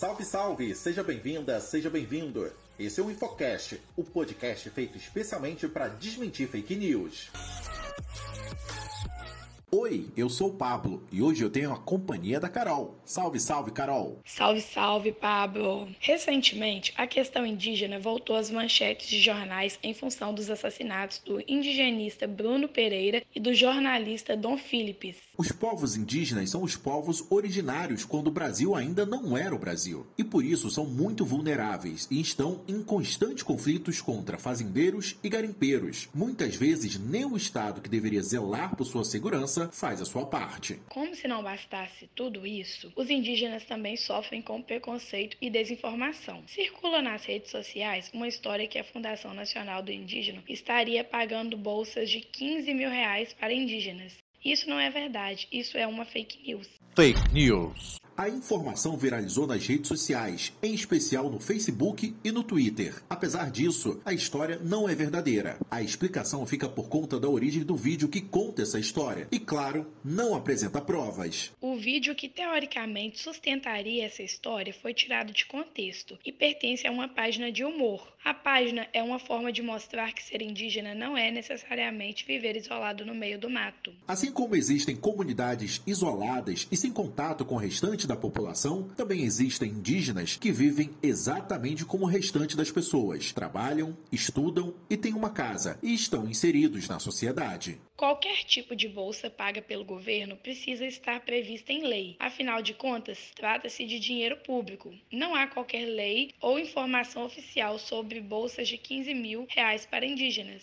Salve, salve! Seja bem-vinda, seja bem-vindo. Esse é o Infocast, o podcast feito especialmente para desmentir fake news. Oi, eu sou o Pablo e hoje eu tenho a companhia da Carol. Salve, salve, Carol! Salve, salve, Pablo! Recentemente, a questão indígena voltou às manchetes de jornais em função dos assassinatos do indigenista Bruno Pereira e do jornalista Dom Philips. Os povos indígenas são os povos originários quando o Brasil ainda não era o Brasil, e por isso são muito vulneráveis e estão em constantes conflitos contra fazendeiros e garimpeiros. Muitas vezes, nem o Estado que deveria zelar por sua segurança faz a sua parte. Como se não bastasse tudo isso, os indígenas também sofrem com preconceito e desinformação. Circula nas redes sociais uma história que a Fundação Nacional do Indígena estaria pagando bolsas de 15 mil reais para indígenas. Isso não é verdade, isso é uma fake news. Fake news. A informação viralizou nas redes sociais, em especial no Facebook e no Twitter. Apesar disso, a história não é verdadeira. A explicação fica por conta da origem do vídeo que conta essa história e, claro, não apresenta provas. O vídeo que teoricamente sustentaria essa história foi tirado de contexto e pertence a uma página de humor. A página é uma forma de mostrar que ser indígena não é necessariamente viver isolado no meio do mato. Assim como existem comunidades isoladas e sem contato com o restante da população, também existem indígenas que vivem exatamente como o restante das pessoas. Trabalham, estudam e têm uma casa e estão inseridos na sociedade. Qualquer tipo de bolsa paga pelo governo precisa estar prevista em lei. Afinal de contas, trata-se de dinheiro público. Não há qualquer lei ou informação oficial sobre bolsas de 15 mil reais para indígenas.